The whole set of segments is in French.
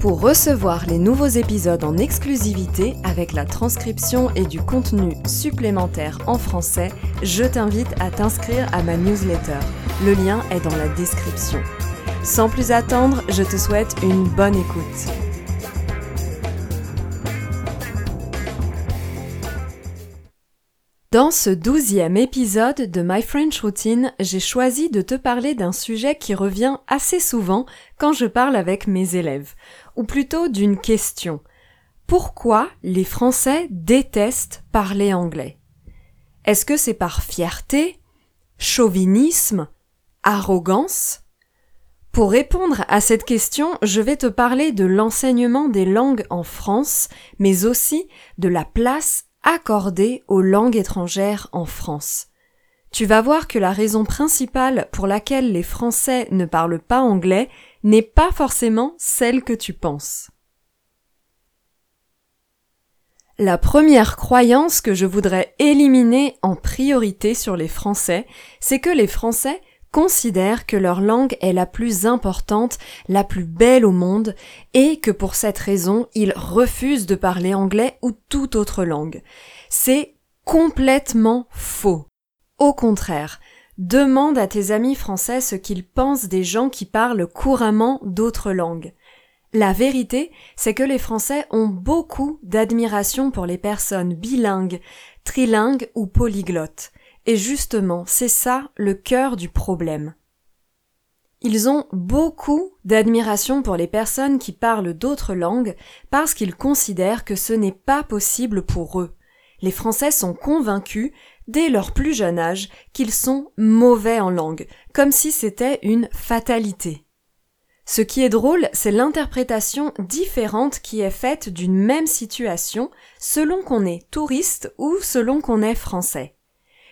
Pour recevoir les nouveaux épisodes en exclusivité avec la transcription et du contenu supplémentaire en français, je t'invite à t'inscrire à ma newsletter. Le lien est dans la description. Sans plus attendre, je te souhaite une bonne écoute. Dans ce douzième épisode de My French Routine, j'ai choisi de te parler d'un sujet qui revient assez souvent quand je parle avec mes élèves, ou plutôt d'une question. Pourquoi les Français détestent parler anglais? Est-ce que c'est par fierté, chauvinisme, arrogance? Pour répondre à cette question, je vais te parler de l'enseignement des langues en France, mais aussi de la place accordée aux langues étrangères en France. Tu vas voir que la raison principale pour laquelle les Français ne parlent pas anglais n'est pas forcément celle que tu penses. La première croyance que je voudrais éliminer en priorité sur les Français, c'est que les Français considèrent que leur langue est la plus importante, la plus belle au monde, et que pour cette raison, ils refusent de parler anglais ou toute autre langue. C'est complètement faux. Au contraire, demande à tes amis français ce qu'ils pensent des gens qui parlent couramment d'autres langues. La vérité, c'est que les Français ont beaucoup d'admiration pour les personnes bilingues, trilingues ou polyglottes. Et justement, c'est ça le cœur du problème. Ils ont beaucoup d'admiration pour les personnes qui parlent d'autres langues parce qu'ils considèrent que ce n'est pas possible pour eux. Les Français sont convaincus, dès leur plus jeune âge, qu'ils sont mauvais en langue, comme si c'était une fatalité. Ce qui est drôle, c'est l'interprétation différente qui est faite d'une même situation selon qu'on est touriste ou selon qu'on est français.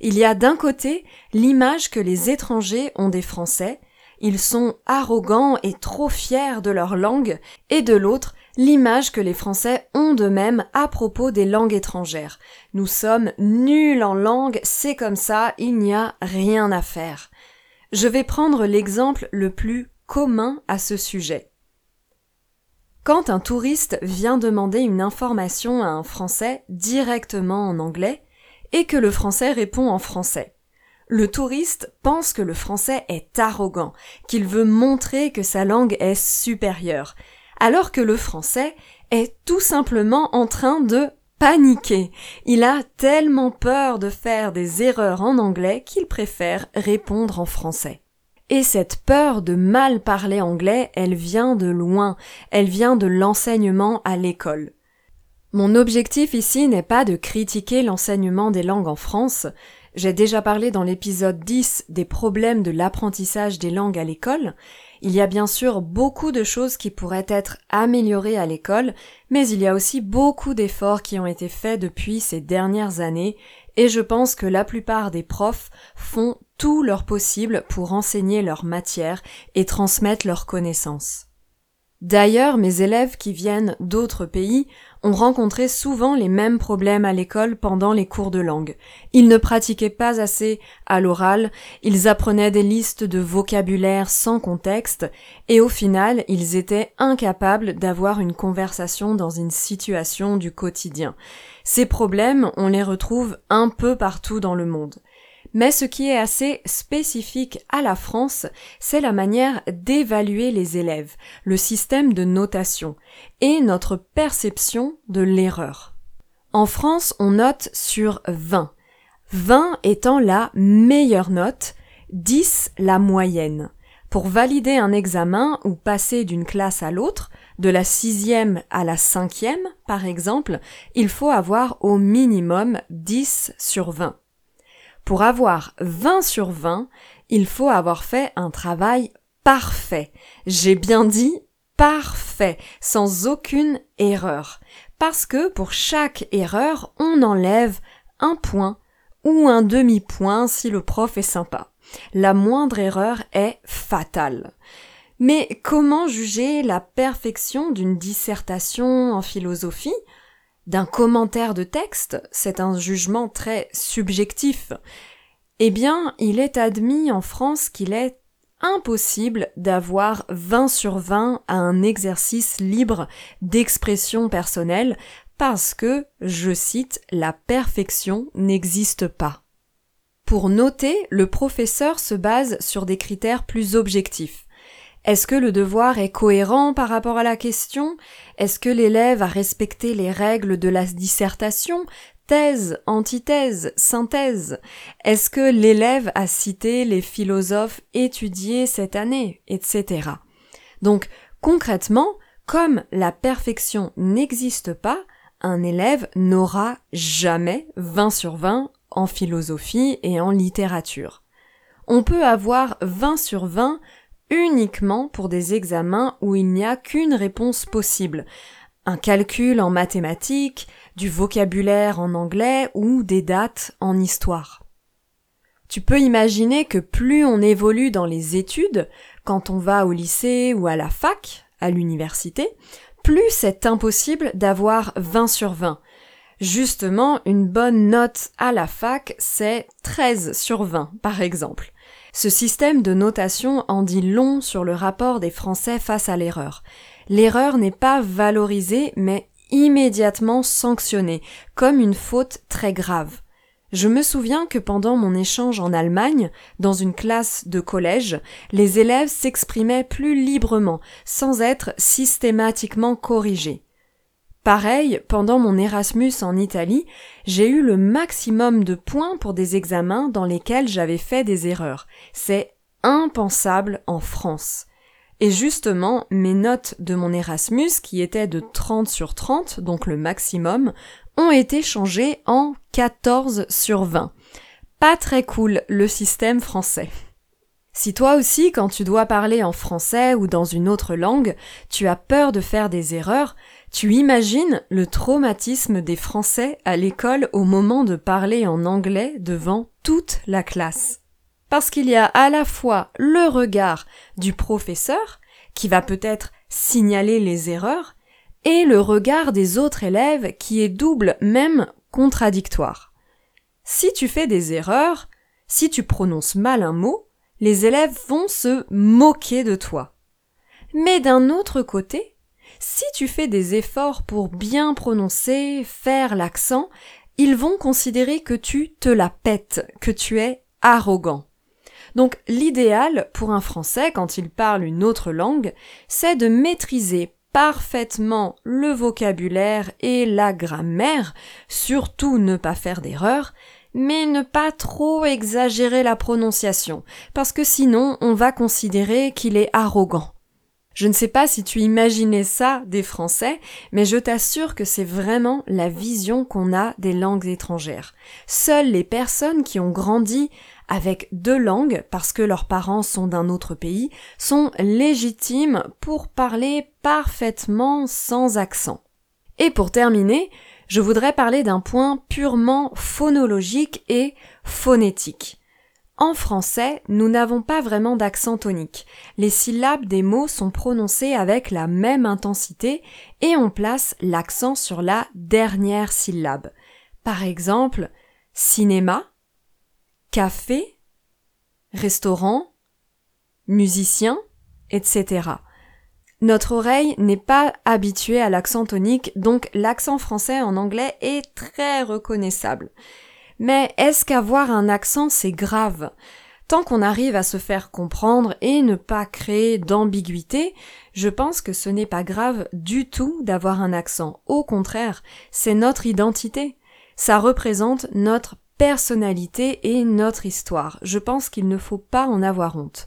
Il y a d'un côté l'image que les étrangers ont des Français, ils sont arrogants et trop fiers de leur langue, et de l'autre l'image que les Français ont d'eux-mêmes à propos des langues étrangères. Nous sommes nuls en langue, c'est comme ça, il n'y a rien à faire. Je vais prendre l'exemple le plus commun à ce sujet. Quand un touriste vient demander une information à un Français directement en anglais, et que le français répond en français. Le touriste pense que le français est arrogant, qu'il veut montrer que sa langue est supérieure, alors que le français est tout simplement en train de paniquer. Il a tellement peur de faire des erreurs en anglais qu'il préfère répondre en français. Et cette peur de mal parler anglais, elle vient de loin, elle vient de l'enseignement à l'école. Mon objectif ici n'est pas de critiquer l'enseignement des langues en France. J'ai déjà parlé dans l'épisode 10 des problèmes de l'apprentissage des langues à l'école. Il y a bien sûr beaucoup de choses qui pourraient être améliorées à l'école, mais il y a aussi beaucoup d'efforts qui ont été faits depuis ces dernières années, et je pense que la plupart des profs font tout leur possible pour enseigner leur matière et transmettre leurs connaissances. D'ailleurs, mes élèves qui viennent d'autres pays ont rencontré souvent les mêmes problèmes à l'école pendant les cours de langue. Ils ne pratiquaient pas assez à l'oral, ils apprenaient des listes de vocabulaire sans contexte, et au final, ils étaient incapables d'avoir une conversation dans une situation du quotidien. Ces problèmes, on les retrouve un peu partout dans le monde. Mais ce qui est assez spécifique à la France, c'est la manière d'évaluer les élèves, le système de notation et notre perception de l'erreur. En France, on note sur 20. 20 étant la meilleure note, 10 la moyenne. Pour valider un examen ou passer d'une classe à l'autre, de la sixième à la cinquième, par exemple, il faut avoir au minimum 10 sur 20. Pour avoir 20 sur 20, il faut avoir fait un travail parfait. J'ai bien dit parfait, sans aucune erreur. Parce que pour chaque erreur, on enlève un point ou un demi-point si le prof est sympa. La moindre erreur est fatale. Mais comment juger la perfection d'une dissertation en philosophie D'un commentaire de texte C'est un jugement très subjectif. Eh bien, il est admis en France qu'il est impossible d'avoir 20 sur 20 à un exercice libre d'expression personnelle parce que, je cite, la perfection n'existe pas. Pour noter, le professeur se base sur des critères plus objectifs. Est-ce que le devoir est cohérent par rapport à la question? Est-ce que l'élève a respecté les règles de la dissertation? Thèse, antithèse, synthèse? Est-ce que l'élève a cité les philosophes étudiés cette année etc. Donc, concrètement, comme la perfection n'existe pas, un élève n'aura jamais 20 sur 20 en philosophie et en littérature. On peut avoir 20 sur 20 uniquement pour des examens où il n'y a qu'une réponse possible. Un calcul en mathématiques, du vocabulaire en anglais ou des dates en histoire. Tu peux imaginer que plus on évolue dans les études, quand on va au lycée ou à la fac, à l'université, plus c'est impossible d'avoir 20 sur 20. Justement, une bonne note à la fac, c'est 13 sur 20, par exemple. Ce système de notation en dit long sur le rapport des Français face à l'erreur. L'erreur n'est pas valorisée, mais immédiatement sanctionnée, comme une faute très grave. Je me souviens que pendant mon échange en Allemagne, dans une classe de collège, les élèves s'exprimaient plus librement, sans être systématiquement corrigés. Pareil, pendant mon Erasmus en Italie, j'ai eu le maximum de points pour des examens dans lesquels j'avais fait des erreurs. C'est impensable en France. Et justement, mes notes de mon Erasmus, qui étaient de 30 sur 30, donc le maximum, ont été changées en 14 sur 20. Pas très cool le système français. Si toi aussi, quand tu dois parler en français ou dans une autre langue, tu as peur de faire des erreurs, tu imagines le traumatisme des Français à l'école au moment de parler en anglais devant toute la classe? Parce qu'il y a à la fois le regard du professeur, qui va peut-être signaler les erreurs, et le regard des autres élèves qui est double, même contradictoire. Si tu fais des erreurs, si tu prononces mal un mot, les élèves vont se moquer de toi. Mais d'un autre côté, si tu fais des efforts pour bien prononcer, faire l'accent, ils vont considérer que tu te la pètes, que tu es arrogant. Donc l'idéal pour un Français quand il parle une autre langue, c'est de maîtriser parfaitement le vocabulaire et la grammaire, surtout ne pas faire d'erreurs, mais ne pas trop exagérer la prononciation, parce que sinon on va considérer qu'il est arrogant. Je ne sais pas si tu imaginais ça des Français, mais je t'assure que c'est vraiment la vision qu'on a des langues étrangères. Seules les personnes qui ont grandi avec deux langues, parce que leurs parents sont d'un autre pays, sont légitimes pour parler parfaitement sans accent. Et pour terminer, je voudrais parler d'un point purement phonologique et phonétique. En français, nous n'avons pas vraiment d'accent tonique. Les syllabes des mots sont prononcées avec la même intensité et on place l'accent sur la dernière syllabe. Par exemple, cinéma, café, restaurant, musicien, etc. Notre oreille n'est pas habituée à l'accent tonique, donc l'accent français en anglais est très reconnaissable. Mais est-ce qu'avoir un accent c'est grave? Tant qu'on arrive à se faire comprendre et ne pas créer d'ambiguïté, je pense que ce n'est pas grave du tout d'avoir un accent. Au contraire, c'est notre identité. Ça représente notre personnalité et notre histoire. Je pense qu'il ne faut pas en avoir honte.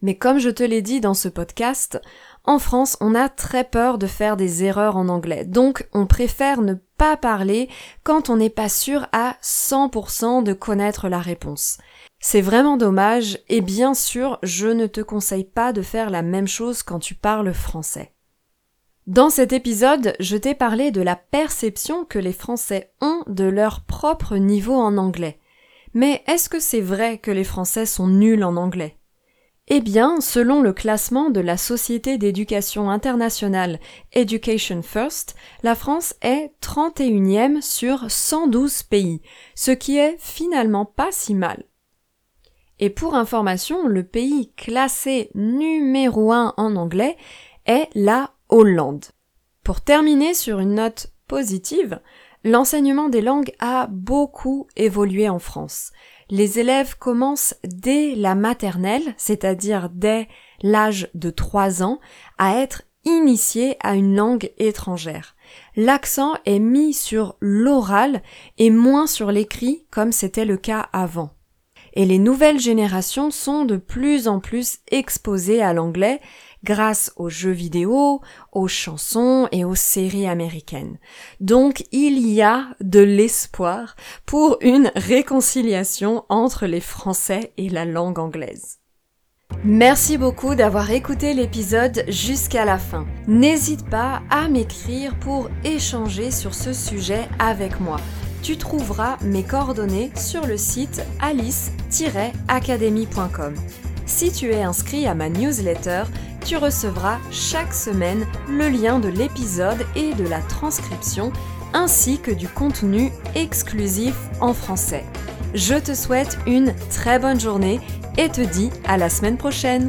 Mais comme je te l'ai dit dans ce podcast, en France, on a très peur de faire des erreurs en anglais. Donc, on préfère ne parler quand on n'est pas sûr à 100% de connaître la réponse. C'est vraiment dommage et bien sûr, je ne te conseille pas de faire la même chose quand tu parles français. Dans cet épisode, je t'ai parlé de la perception que les Français ont de leur propre niveau en anglais. Mais est-ce que c'est vrai que les Français sont nuls en anglais? Eh bien, selon le classement de la Société d'éducation internationale Education First, la France est 31e sur 112 pays, ce qui est finalement pas si mal. Et pour information, le pays classé numéro 1 en anglais est la Hollande. Pour terminer sur une note positive, L'enseignement des langues a beaucoup évolué en France. Les élèves commencent dès la maternelle, c'est-à-dire dès l'âge de 3 ans, à être initiés à une langue étrangère. L'accent est mis sur l'oral et moins sur l'écrit comme c'était le cas avant. Et les nouvelles générations sont de plus en plus exposées à l'anglais grâce aux jeux vidéo, aux chansons et aux séries américaines. Donc il y a de l'espoir pour une réconciliation entre les Français et la langue anglaise. Merci beaucoup d'avoir écouté l'épisode jusqu'à la fin. N'hésite pas à m'écrire pour échanger sur ce sujet avec moi. Tu trouveras mes coordonnées sur le site alice-academy.com. Si tu es inscrit à ma newsletter, tu recevras chaque semaine le lien de l'épisode et de la transcription ainsi que du contenu exclusif en français. Je te souhaite une très bonne journée et te dis à la semaine prochaine.